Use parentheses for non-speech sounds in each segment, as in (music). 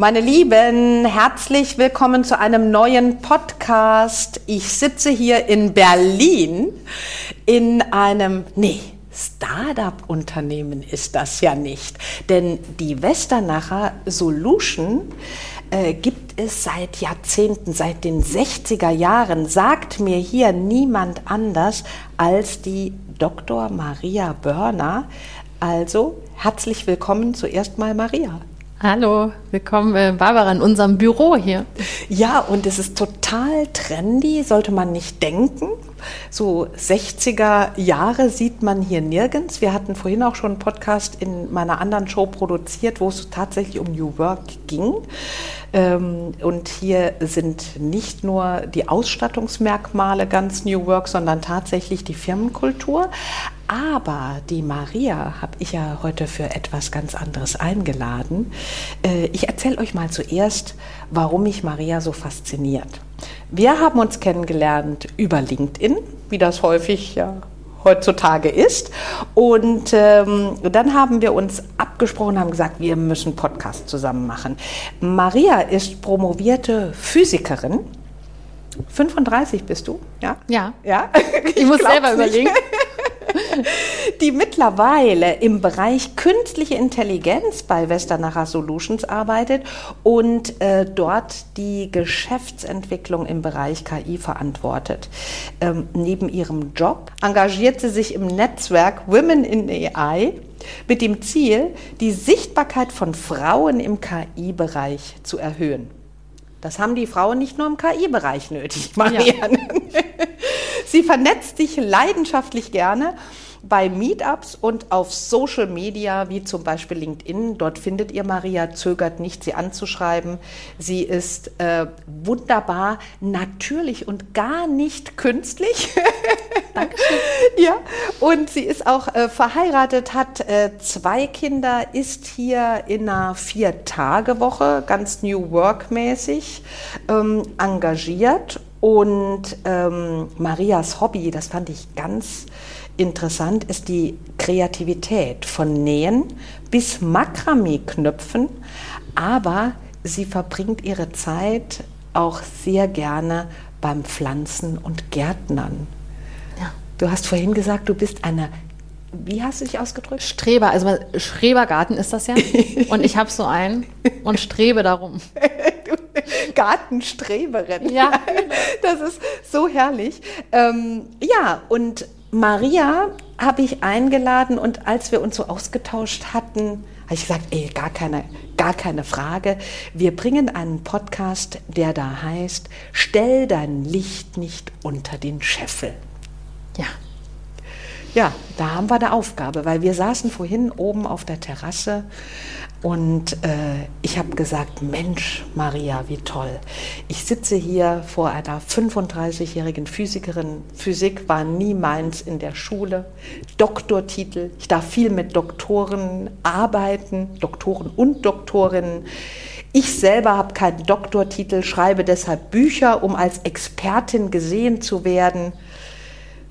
Meine Lieben, herzlich willkommen zu einem neuen Podcast. Ich sitze hier in Berlin in einem, nee, Startup-Unternehmen ist das ja nicht. Denn die Westernacher Solution äh, gibt es seit Jahrzehnten, seit den 60er Jahren, sagt mir hier niemand anders als die Dr. Maria Börner. Also herzlich willkommen zuerst mal Maria. Hallo, willkommen äh, Barbara in unserem Büro hier. Ja, und es ist total trendy, sollte man nicht denken. So 60er Jahre sieht man hier nirgends. Wir hatten vorhin auch schon einen Podcast in meiner anderen Show produziert, wo es tatsächlich um New Work ging. Ähm, und hier sind nicht nur die Ausstattungsmerkmale ganz New Work, sondern tatsächlich die Firmenkultur. Aber die Maria habe ich ja heute für etwas ganz anderes eingeladen. Äh, ich erzähle euch mal zuerst, warum mich Maria so fasziniert. Wir haben uns kennengelernt über LinkedIn, wie das häufig ja heutzutage ist. Und ähm, dann haben wir uns abgesprochen, haben gesagt, wir müssen Podcast zusammen machen. Maria ist promovierte Physikerin. 35 bist du, ja? Ja. Ja. Ich, ich muss selber nicht. überlegen. (laughs) die mittlerweile im Bereich künstliche Intelligenz bei Westernacher Solutions arbeitet und äh, dort die Geschäftsentwicklung im Bereich KI verantwortet. Ähm, neben ihrem Job engagiert sie sich im Netzwerk Women in AI mit dem Ziel, die Sichtbarkeit von Frauen im KI-Bereich zu erhöhen. Das haben die Frauen nicht nur im KI-Bereich nötig, Marianne. Ja. Sie vernetzt sich leidenschaftlich gerne bei Meetups und auf Social Media, wie zum Beispiel LinkedIn. Dort findet ihr Maria, zögert nicht, sie anzuschreiben. Sie ist äh, wunderbar, natürlich und gar nicht künstlich. (laughs) Dankeschön. ja, und sie ist auch äh, verheiratet, hat äh, zwei Kinder, ist hier in einer Vier-Tage-Woche, ganz New Work-mäßig, ähm, engagiert. Und ähm, Marias Hobby, das fand ich ganz interessant ist die Kreativität von Nähen bis Makramee-Knöpfen, aber sie verbringt ihre Zeit auch sehr gerne beim Pflanzen und Gärtnern. Ja. Du hast vorhin gesagt, du bist eine wie hast du dich ausgedrückt? Streber, also Schrebergarten ist das ja. (laughs) Und ich habe so einen und strebe darum. (laughs) Gartenstreberin. Ja. (laughs) Das ist so herrlich. Ähm, ja, und Maria habe ich eingeladen und als wir uns so ausgetauscht hatten, habe ich gesagt, ey, gar keine, gar keine Frage. Wir bringen einen Podcast, der da heißt, stell dein Licht nicht unter den Scheffel. Ja. Ja, da haben wir eine Aufgabe, weil wir saßen vorhin oben auf der Terrasse und äh, ich habe gesagt, Mensch, Maria, wie toll. Ich sitze hier vor einer 35-jährigen Physikerin. Physik war nie meins in der Schule. Doktortitel. Ich darf viel mit Doktoren arbeiten, Doktoren und Doktorinnen. Ich selber habe keinen Doktortitel, schreibe deshalb Bücher, um als Expertin gesehen zu werden.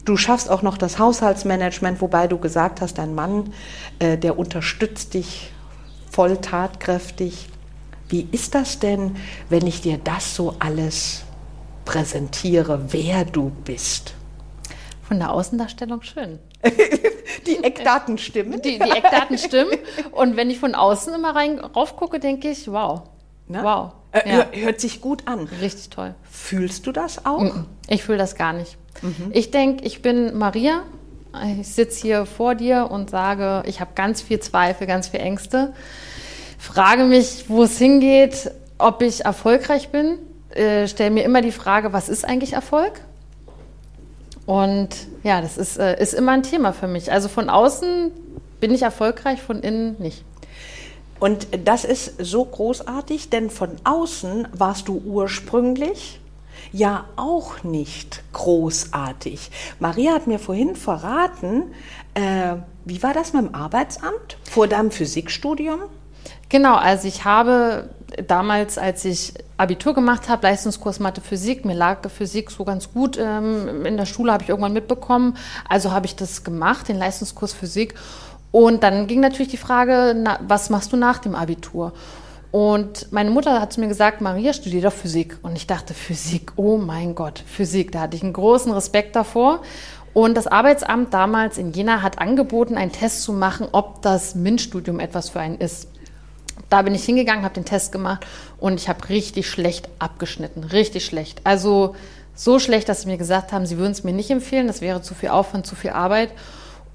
Du schaffst auch noch das Haushaltsmanagement, wobei du gesagt hast, dein Mann, äh, der unterstützt dich voll tatkräftig. Wie ist das denn, wenn ich dir das so alles präsentiere, wer du bist? Von der Außendarstellung schön. (laughs) die Eckdaten stimmen. Die, die, Eckdaten stimmen. Und wenn ich von außen immer rein rauf gucke, denke ich, wow. Ne? Wow. Äh, ja. Hört sich gut an. Richtig toll. Fühlst du das auch? Ich fühle das gar nicht. Mhm. Ich denke, ich bin Maria. Ich sitze hier vor dir und sage, ich habe ganz viel Zweifel, ganz viel Ängste frage mich, wo es hingeht, ob ich erfolgreich bin. Äh, stelle mir immer die Frage, was ist eigentlich Erfolg? Und ja, das ist, äh, ist immer ein Thema für mich. Also von außen bin ich erfolgreich, von innen nicht. Und das ist so großartig, denn von außen warst du ursprünglich ja auch nicht großartig. Maria hat mir vorhin verraten, äh, wie war das mit dem Arbeitsamt vor deinem Physikstudium? Genau, also ich habe damals, als ich Abitur gemacht habe, Leistungskurs Mathe Physik, mir lag Physik so ganz gut ähm, in der Schule, habe ich irgendwann mitbekommen. Also habe ich das gemacht, den Leistungskurs Physik. Und dann ging natürlich die Frage, na, was machst du nach dem Abitur? Und meine Mutter hat zu mir gesagt, Maria, studier doch Physik. Und ich dachte, Physik, oh mein Gott, Physik, da hatte ich einen großen Respekt davor. Und das Arbeitsamt damals in Jena hat angeboten, einen Test zu machen, ob das MINT-Studium etwas für einen ist. Da bin ich hingegangen, habe den Test gemacht und ich habe richtig schlecht abgeschnitten. Richtig schlecht. Also so schlecht, dass sie mir gesagt haben, sie würden es mir nicht empfehlen. Das wäre zu viel Aufwand, zu viel Arbeit.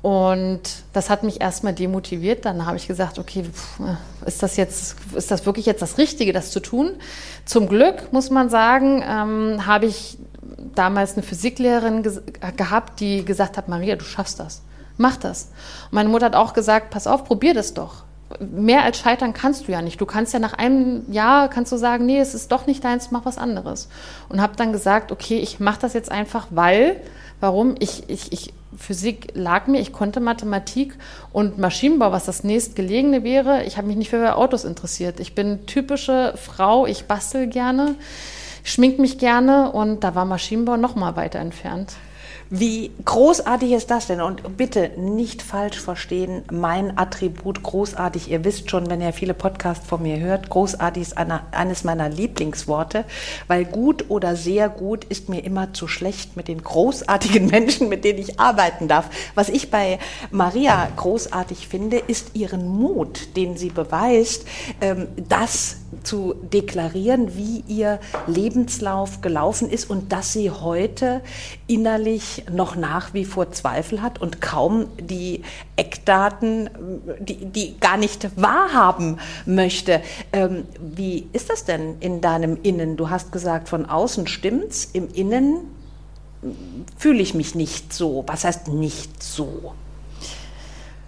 Und das hat mich erstmal demotiviert. Dann habe ich gesagt, okay, ist das jetzt, ist das wirklich jetzt das Richtige, das zu tun? Zum Glück muss man sagen, ähm, habe ich damals eine Physiklehrerin ge gehabt, die gesagt hat, Maria, du schaffst das. Mach das. Und meine Mutter hat auch gesagt, pass auf, probier das doch mehr als scheitern kannst du ja nicht. Du kannst ja nach einem Jahr kannst du sagen, nee, es ist doch nicht deins, mach was anderes. Und habe dann gesagt, okay, ich mache das jetzt einfach, weil, warum? Ich, ich, ich, Physik lag mir, ich konnte Mathematik und Maschinenbau, was das nächstgelegene wäre. Ich habe mich nicht für Autos interessiert. Ich bin typische Frau, ich bastel gerne, schmink mich gerne und da war Maschinenbau noch mal weiter entfernt. Wie großartig ist das denn? Und bitte nicht falsch verstehen, mein Attribut großartig. Ihr wisst schon, wenn ihr viele Podcasts von mir hört, großartig ist eine, eines meiner Lieblingsworte, weil gut oder sehr gut ist mir immer zu schlecht mit den großartigen (laughs) Menschen, mit denen ich arbeiten darf. Was ich bei Maria großartig finde, ist ihren Mut, den sie beweist, ähm, das zu deklarieren, wie ihr Lebenslauf gelaufen ist und dass sie heute innerlich noch nach wie vor Zweifel hat und kaum die Eckdaten, die, die gar nicht wahrhaben möchte. Ähm, wie ist das denn in deinem Innen? Du hast gesagt, von außen stimmt's, im Innen fühle ich mich nicht so. Was heißt nicht so?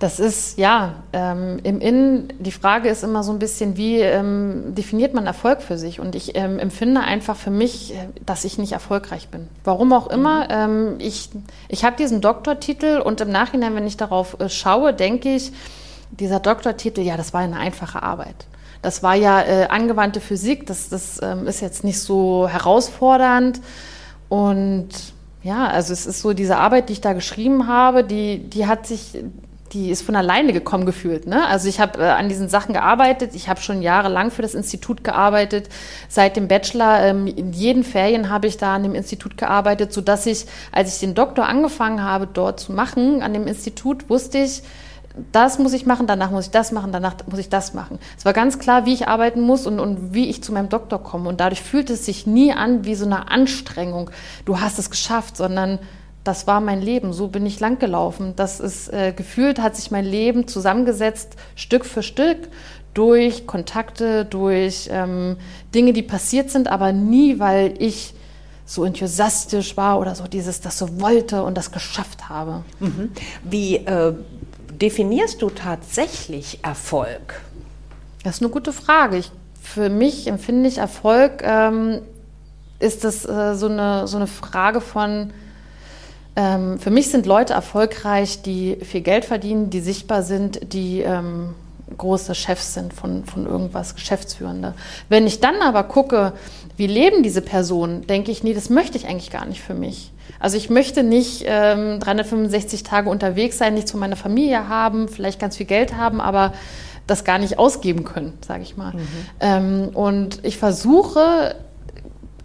Das ist, ja, ähm, im Innen, die Frage ist immer so ein bisschen, wie ähm, definiert man Erfolg für sich? Und ich ähm, empfinde einfach für mich, äh, dass ich nicht erfolgreich bin. Warum auch immer. Mhm. Ähm, ich ich habe diesen Doktortitel und im Nachhinein, wenn ich darauf äh, schaue, denke ich, dieser Doktortitel, ja, das war eine einfache Arbeit. Das war ja äh, angewandte Physik, das, das ähm, ist jetzt nicht so herausfordernd. Und ja, also es ist so, diese Arbeit, die ich da geschrieben habe, die, die hat sich die ist von alleine gekommen gefühlt. Ne? Also ich habe äh, an diesen Sachen gearbeitet. Ich habe schon jahrelang für das Institut gearbeitet. Seit dem Bachelor, ähm, in jeden Ferien habe ich da an dem Institut gearbeitet, so dass ich, als ich den Doktor angefangen habe, dort zu machen, an dem Institut, wusste ich, das muss ich machen, danach muss ich das machen, danach muss ich das machen. Es war ganz klar, wie ich arbeiten muss und, und wie ich zu meinem Doktor komme. Und dadurch fühlt es sich nie an wie so eine Anstrengung. Du hast es geschafft, sondern das war mein Leben, so bin ich langgelaufen. Das ist äh, gefühlt, hat sich mein Leben zusammengesetzt, Stück für Stück, durch Kontakte, durch ähm, Dinge, die passiert sind, aber nie, weil ich so enthusiastisch war oder so dieses, das so wollte und das geschafft habe. Mhm. Wie äh, definierst du tatsächlich Erfolg? Das ist eine gute Frage. Ich, für mich empfinde ich Erfolg, ähm, ist das äh, so, eine, so eine Frage von, ähm, für mich sind Leute erfolgreich, die viel Geld verdienen, die sichtbar sind, die ähm, große Chefs sind von, von irgendwas, Geschäftsführende. Wenn ich dann aber gucke, wie leben diese Personen, denke ich, nee, das möchte ich eigentlich gar nicht für mich. Also ich möchte nicht ähm, 365 Tage unterwegs sein, nichts von meiner Familie haben, vielleicht ganz viel Geld haben, aber das gar nicht ausgeben können, sage ich mal. Mhm. Ähm, und ich versuche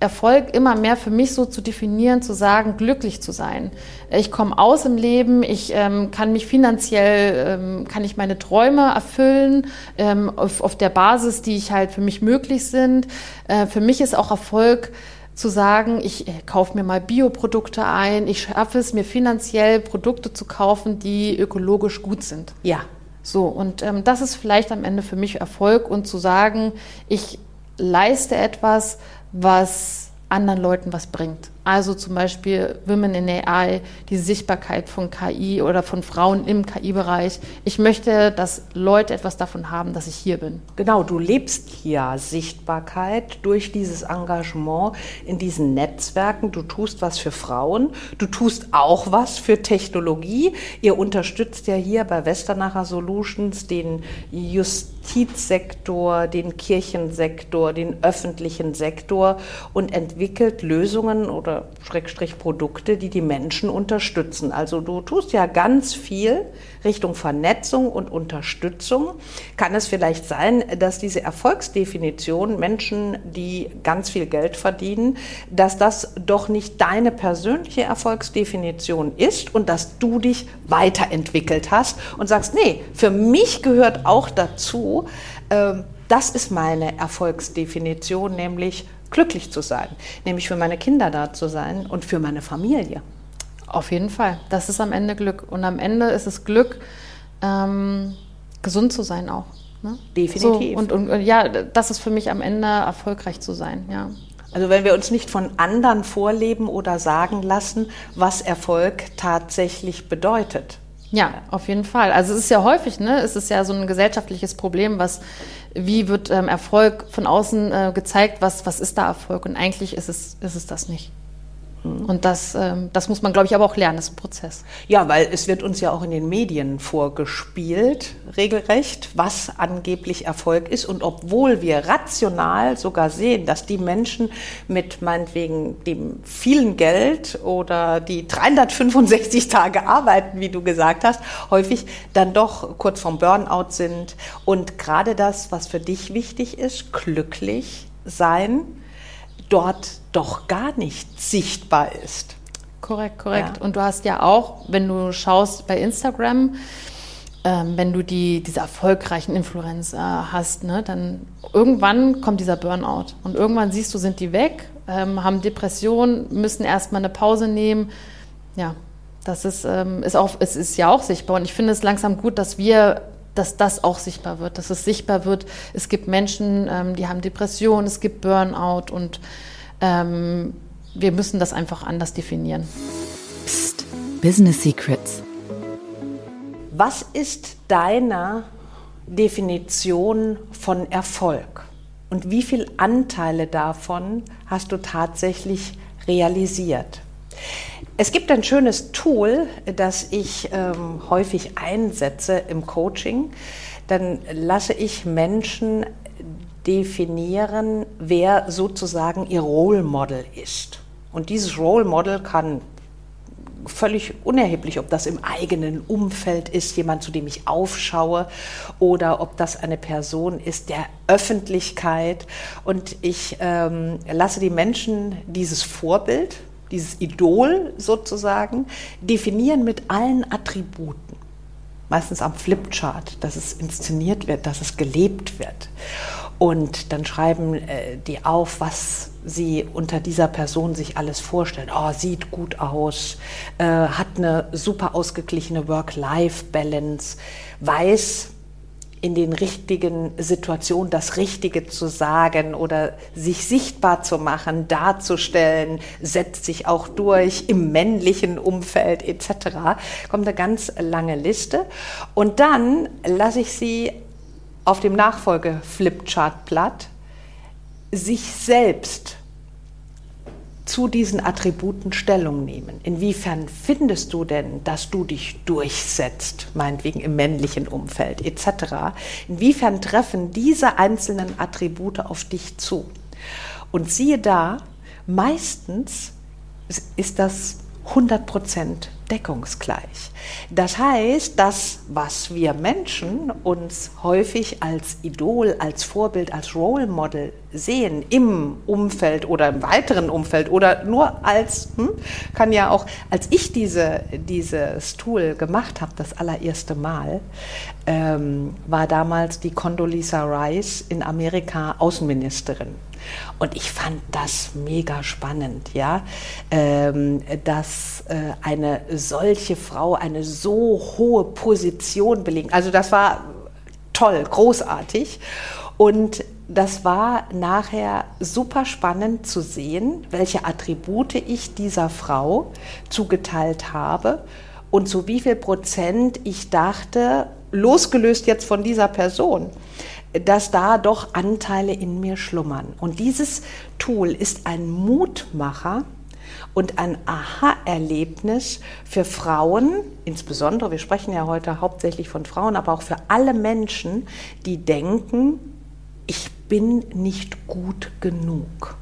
Erfolg immer mehr für mich so zu definieren, zu sagen, glücklich zu sein. Ich komme aus im Leben, ich ähm, kann mich finanziell, ähm, kann ich meine Träume erfüllen ähm, auf, auf, der Basis, die ich halt für mich möglich sind. Äh, für mich ist auch Erfolg zu sagen, ich äh, kaufe mir mal Bioprodukte ein, ich schaffe es mir finanziell Produkte zu kaufen, die ökologisch gut sind. Ja. So, und ähm, das ist vielleicht am Ende für mich Erfolg und zu sagen, ich leiste etwas, was anderen Leuten was bringt. Also zum Beispiel Women in AI, die Sichtbarkeit von KI oder von Frauen im KI-Bereich. Ich möchte, dass Leute etwas davon haben, dass ich hier bin. Genau, du lebst hier Sichtbarkeit durch dieses Engagement in diesen Netzwerken. Du tust was für Frauen, du tust auch was für Technologie. Ihr unterstützt ja hier bei Westernacher Solutions den Justizsektor, den Kirchensektor, den öffentlichen Sektor und entwickelt Lösungen oder Schrägstrich Produkte, die die Menschen unterstützen. Also du tust ja ganz viel Richtung Vernetzung und Unterstützung. Kann es vielleicht sein, dass diese Erfolgsdefinition Menschen, die ganz viel Geld verdienen, dass das doch nicht deine persönliche Erfolgsdefinition ist und dass du dich weiterentwickelt hast und sagst, nee, für mich gehört auch dazu, äh, das ist meine Erfolgsdefinition, nämlich glücklich zu sein, nämlich für meine Kinder da zu sein und für meine Familie. Auf jeden Fall. Das ist am Ende Glück. Und am Ende ist es Glück, ähm, gesund zu sein auch. Ne? Definitiv. So, und, und, ja, das ist für mich am Ende erfolgreich zu sein, ja. Also wenn wir uns nicht von anderen vorleben oder sagen lassen, was Erfolg tatsächlich bedeutet. Ja, auf jeden Fall. Also es ist ja häufig, ne? Es ist ja so ein gesellschaftliches Problem, was wie wird ähm, Erfolg von außen äh, gezeigt, was, was ist da Erfolg? Und eigentlich ist es, ist es das nicht. Und das, ähm, das muss man, glaube ich, aber auch lernen, das ist ein Prozess. Ja, weil es wird uns ja auch in den Medien vorgespielt, regelrecht, was angeblich Erfolg ist. Und obwohl wir rational sogar sehen, dass die Menschen mit meinetwegen dem vielen Geld oder die 365 Tage arbeiten, wie du gesagt hast, häufig dann doch kurz vorm Burnout sind. Und gerade das, was für dich wichtig ist, glücklich sein, dort doch gar nicht sichtbar ist. Korrekt, korrekt. Ja. Und du hast ja auch, wenn du schaust bei Instagram, ähm, wenn du die, diese erfolgreichen Influencer hast, ne, dann irgendwann kommt dieser Burnout. Und irgendwann siehst du, sind die weg, ähm, haben Depressionen, müssen erstmal eine Pause nehmen. Ja, das ist, ähm, ist, auch, es ist ja auch sichtbar. Und ich finde es langsam gut, dass wir dass das auch sichtbar wird, dass es sichtbar wird. Es gibt Menschen, ähm, die haben Depressionen, es gibt Burnout und ähm, wir müssen das einfach anders definieren. Psst, Business Secrets. Was ist deine Definition von Erfolg? Und wie viele Anteile davon hast du tatsächlich realisiert? Es gibt ein schönes Tool, das ich ähm, häufig einsetze im Coaching. Dann lasse ich Menschen definieren, wer sozusagen ihr Role Model ist. Und dieses Role Model kann völlig unerheblich, ob das im eigenen Umfeld ist, jemand, zu dem ich aufschaue, oder ob das eine Person ist der Öffentlichkeit. Und ich ähm, lasse die Menschen dieses Vorbild, dieses Idol sozusagen, definieren mit allen Attributen. Meistens am Flipchart, dass es inszeniert wird, dass es gelebt wird. Und dann schreiben äh, die auf, was sie unter dieser Person sich alles vorstellen. Oh, sieht gut aus, äh, hat eine super ausgeglichene Work-Life-Balance, weiß in den richtigen Situationen das Richtige zu sagen oder sich sichtbar zu machen, darzustellen, setzt sich auch durch im männlichen Umfeld etc. Kommt eine ganz lange Liste. Und dann lasse ich sie auf dem Nachfolge-Flipchart-Blatt sich selbst zu diesen Attributen Stellung nehmen. Inwiefern findest du denn, dass du dich durchsetzt, meinetwegen im männlichen Umfeld etc.? Inwiefern treffen diese einzelnen Attribute auf dich zu? Und siehe da, meistens ist das 100 Prozent deckungsgleich. Das heißt, das, was wir Menschen uns häufig als Idol, als Vorbild, als Role Model sehen im Umfeld oder im weiteren Umfeld oder nur als, hm, kann ja auch, als ich diese, dieses Tool gemacht habe, das allererste Mal, ähm, war damals die Condoleezza Rice in Amerika Außenministerin. Und ich fand das mega spannend, ja, ähm, dass äh, eine solche Frau eine so hohe Position belegen. Also das war toll, großartig. Und das war nachher super spannend zu sehen, welche Attribute ich dieser Frau zugeteilt habe und zu wie viel Prozent ich dachte, losgelöst jetzt von dieser Person, dass da doch Anteile in mir schlummern. Und dieses Tool ist ein Mutmacher und ein Aha-Erlebnis für Frauen, insbesondere, wir sprechen ja heute hauptsächlich von Frauen, aber auch für alle Menschen, die denken, ich bin nicht gut genug.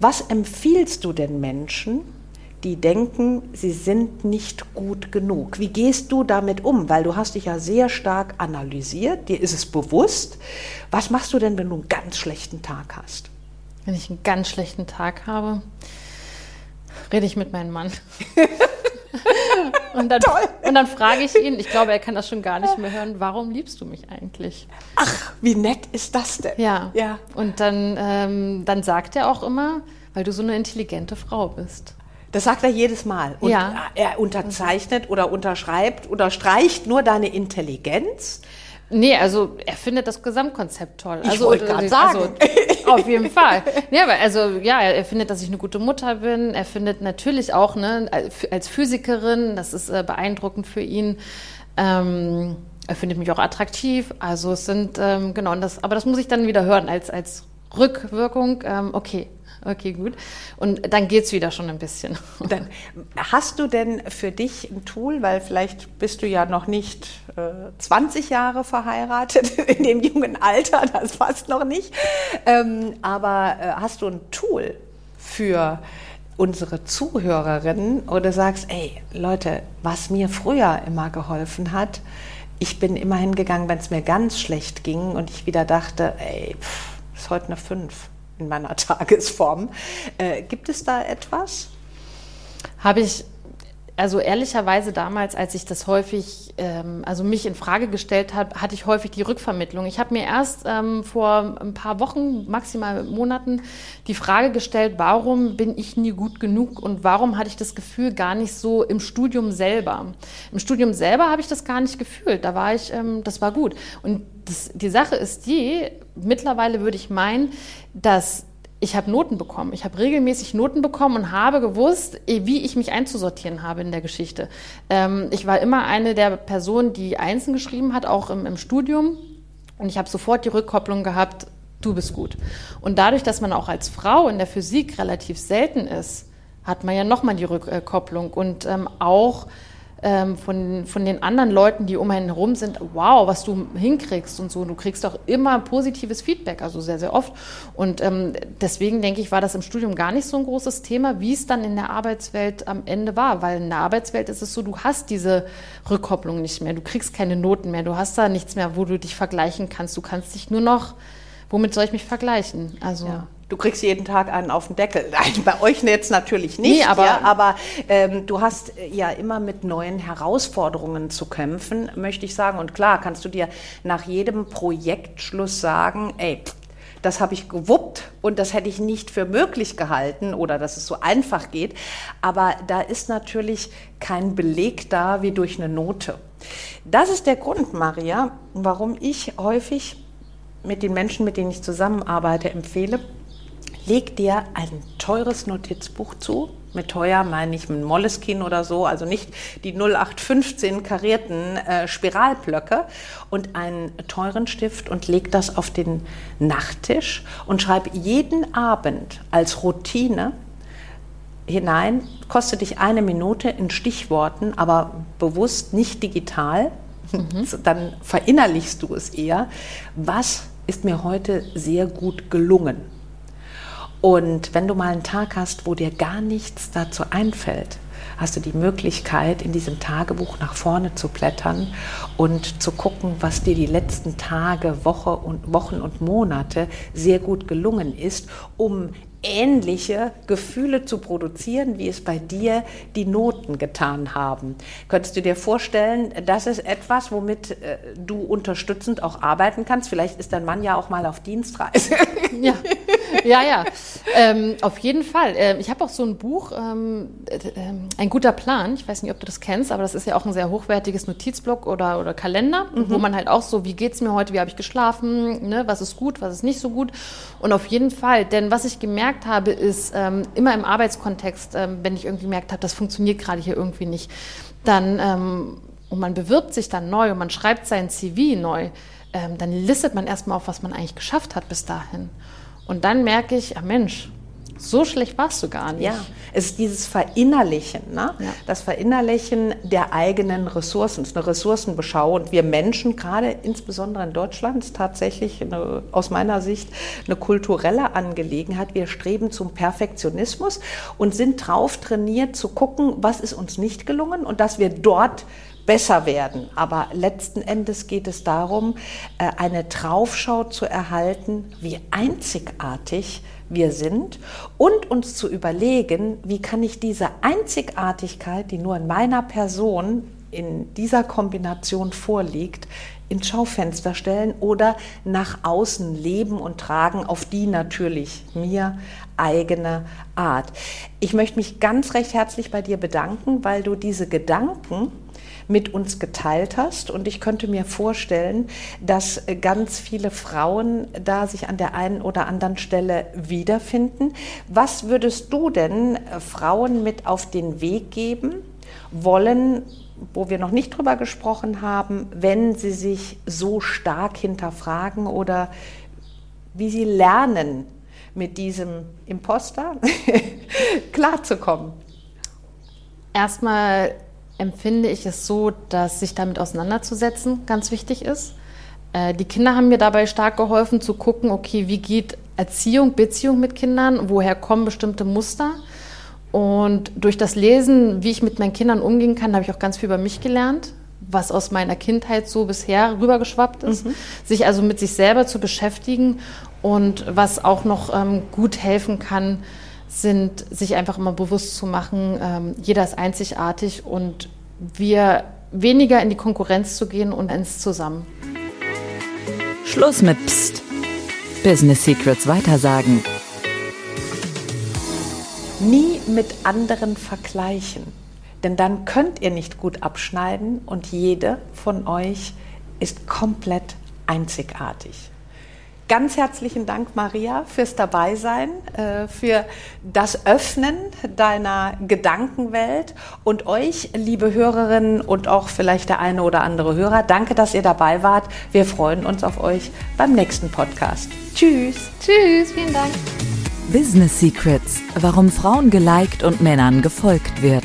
Was empfiehlst du den Menschen, die denken, sie sind nicht gut genug. Wie gehst du damit um? Weil du hast dich ja sehr stark analysiert, dir ist es bewusst. Was machst du denn, wenn du einen ganz schlechten Tag hast? Wenn ich einen ganz schlechten Tag habe, rede ich mit meinem Mann. (laughs) und, dann, Toll. und dann frage ich ihn, ich glaube, er kann das schon gar nicht mehr hören, warum liebst du mich eigentlich? Ach, wie nett ist das denn? Ja. ja. Und dann, ähm, dann sagt er auch immer, weil du so eine intelligente Frau bist. Das sagt er jedes Mal. Und ja. er unterzeichnet oder unterschreibt oder streicht nur deine Intelligenz. Nee, also er findet das Gesamtkonzept toll. Ich also, wollte gerade sagen. Also, (laughs) auf jeden Fall. Ja, aber also ja, er findet, dass ich eine gute Mutter bin. Er findet natürlich auch, ne, als Physikerin, das ist äh, beeindruckend für ihn. Ähm, er findet mich auch attraktiv. Also es sind, ähm, genau, das, aber das muss ich dann wieder hören als, als Rückwirkung. Ähm, okay, Okay, gut. Und dann geht es wieder schon ein bisschen. (laughs) Dann, hast du denn für dich ein Tool, weil vielleicht bist du ja noch nicht äh, 20 Jahre verheiratet (laughs) in dem jungen Alter, das passt noch nicht. Ähm, aber äh, hast du ein Tool für unsere Zuhörerinnen oder sagst, ey Leute, was mir früher immer geholfen hat, ich bin immer hingegangen, wenn es mir ganz schlecht ging und ich wieder dachte, ey, pff, ist heute eine 5 in meiner (laughs) Tagesform. Äh, gibt es da etwas? Habe ich also ehrlicherweise damals, als ich das häufig, ähm, also mich in Frage gestellt habe, hatte ich häufig die Rückvermittlung. Ich habe mir erst ähm, vor ein paar Wochen, maximal Monaten, die Frage gestellt, warum bin ich nie gut genug und warum hatte ich das Gefühl gar nicht so im Studium selber. Im Studium selber habe ich das gar nicht gefühlt. Da war ich, ähm, das war gut. Und das, die Sache ist die, mittlerweile würde ich meinen, dass ich habe Noten bekommen. Ich habe regelmäßig Noten bekommen und habe gewusst, eh, wie ich mich einzusortieren habe in der Geschichte. Ähm, ich war immer eine der Personen, die Einsen geschrieben hat, auch im, im Studium. Und ich habe sofort die Rückkopplung gehabt, du bist gut. Und dadurch, dass man auch als Frau in der Physik relativ selten ist, hat man ja nochmal die Rückkopplung und ähm, auch ähm, von, von den anderen Leuten, die um einen herum sind, wow, was du hinkriegst und so. Du kriegst auch immer positives Feedback, also sehr, sehr oft. Und ähm, deswegen denke ich, war das im Studium gar nicht so ein großes Thema, wie es dann in der Arbeitswelt am Ende war. Weil in der Arbeitswelt ist es so, du hast diese Rückkopplung nicht mehr. Du kriegst keine Noten mehr. Du hast da nichts mehr, wo du dich vergleichen kannst. Du kannst dich nur noch, womit soll ich mich vergleichen? Also. Ja. Du kriegst jeden Tag einen auf den Deckel. (laughs) Nein, bei euch jetzt natürlich nicht, nee, aber, ja, aber ähm, du hast ja immer mit neuen Herausforderungen zu kämpfen, möchte ich sagen. Und klar, kannst du dir nach jedem Projektschluss sagen, ey, das habe ich gewuppt und das hätte ich nicht für möglich gehalten oder dass es so einfach geht. Aber da ist natürlich kein Beleg da wie durch eine Note. Das ist der Grund, Maria, warum ich häufig mit den Menschen, mit denen ich zusammenarbeite, empfehle, leg dir ein teures Notizbuch zu. Mit teuer meine ich ein Moleskin oder so, also nicht die 0815 karierten äh, Spiralblöcke und einen teuren Stift und leg das auf den Nachttisch und schreib jeden Abend als Routine hinein, kostet dich eine Minute in Stichworten, aber bewusst nicht digital, mhm. (laughs) dann verinnerlichst du es eher. Was ist mir heute sehr gut gelungen? Und wenn du mal einen Tag hast, wo dir gar nichts dazu einfällt, hast du die Möglichkeit, in diesem Tagebuch nach vorne zu blättern und zu gucken, was dir die letzten Tage, Woche und, Wochen und Monate sehr gut gelungen ist, um ähnliche Gefühle zu produzieren, wie es bei dir die Noten getan haben. Könntest du dir vorstellen, das ist etwas, womit äh, du unterstützend auch arbeiten kannst? Vielleicht ist dein Mann ja auch mal auf Dienstreise. Ja, (laughs) (laughs) ja, ja, ähm, auf jeden Fall. Ähm, ich habe auch so ein Buch, ähm, äh, ein guter Plan. Ich weiß nicht, ob du das kennst, aber das ist ja auch ein sehr hochwertiges Notizblock oder, oder Kalender, mhm. wo man halt auch so, wie geht's mir heute, wie habe ich geschlafen, ne, was ist gut, was ist nicht so gut. Und auf jeden Fall, denn was ich gemerkt habe, ist ähm, immer im Arbeitskontext, ähm, wenn ich irgendwie gemerkt habe, das funktioniert gerade hier irgendwie nicht, dann ähm, und man bewirbt sich dann neu und man schreibt sein CV neu, ähm, dann listet man erstmal auf, was man eigentlich geschafft hat bis dahin. Und dann merke ich, ah Mensch, so schlecht warst du gar nicht. Ja, es ist dieses Verinnerlichen, ne? Ja. das Verinnerlichen der eigenen Ressourcen, eine Ressourcenbeschau. Und wir Menschen, gerade insbesondere in Deutschland, ist tatsächlich eine, aus meiner Sicht eine kulturelle Angelegenheit. Wir streben zum Perfektionismus und sind drauf trainiert zu gucken, was ist uns nicht gelungen und dass wir dort besser werden. Aber letzten Endes geht es darum, äh, eine Draufschau zu erhalten, wie einzigartig wir sind und uns zu überlegen, wie kann ich diese Einzigartigkeit, die nur in meiner Person in dieser Kombination vorliegt, ins Schaufenster stellen oder nach außen leben und tragen, auf die natürlich mir eigene Art. Ich möchte mich ganz recht herzlich bei dir bedanken, weil du diese Gedanken, mit uns geteilt hast. Und ich könnte mir vorstellen, dass ganz viele Frauen da sich an der einen oder anderen Stelle wiederfinden. Was würdest du denn Frauen mit auf den Weg geben wollen, wo wir noch nicht drüber gesprochen haben, wenn sie sich so stark hinterfragen oder wie sie lernen, mit diesem Imposter (laughs) klarzukommen? Erstmal empfinde ich es so, dass sich damit auseinanderzusetzen ganz wichtig ist. Äh, die Kinder haben mir dabei stark geholfen zu gucken, okay, wie geht Erziehung, Beziehung mit Kindern, woher kommen bestimmte Muster. Und durch das Lesen, wie ich mit meinen Kindern umgehen kann, habe ich auch ganz viel über mich gelernt, was aus meiner Kindheit so bisher rübergeschwappt ist. Mhm. Sich also mit sich selber zu beschäftigen und was auch noch ähm, gut helfen kann, sind, sich einfach immer bewusst zu machen, ähm, jeder ist einzigartig und wir weniger in die Konkurrenz zu gehen und ins Zusammen. Schluss mit Psst. Business Secrets weitersagen. Nie mit anderen vergleichen, denn dann könnt ihr nicht gut abschneiden und jede von euch ist komplett einzigartig. Ganz herzlichen Dank, Maria, fürs Dabeisein, äh, für das Öffnen deiner Gedankenwelt und euch, liebe Hörerinnen und auch vielleicht der eine oder andere Hörer, danke, dass ihr dabei wart. Wir freuen uns auf euch beim nächsten Podcast. Tschüss. Tschüss, vielen Dank. Business Secrets, warum Frauen geliked und Männern gefolgt wird.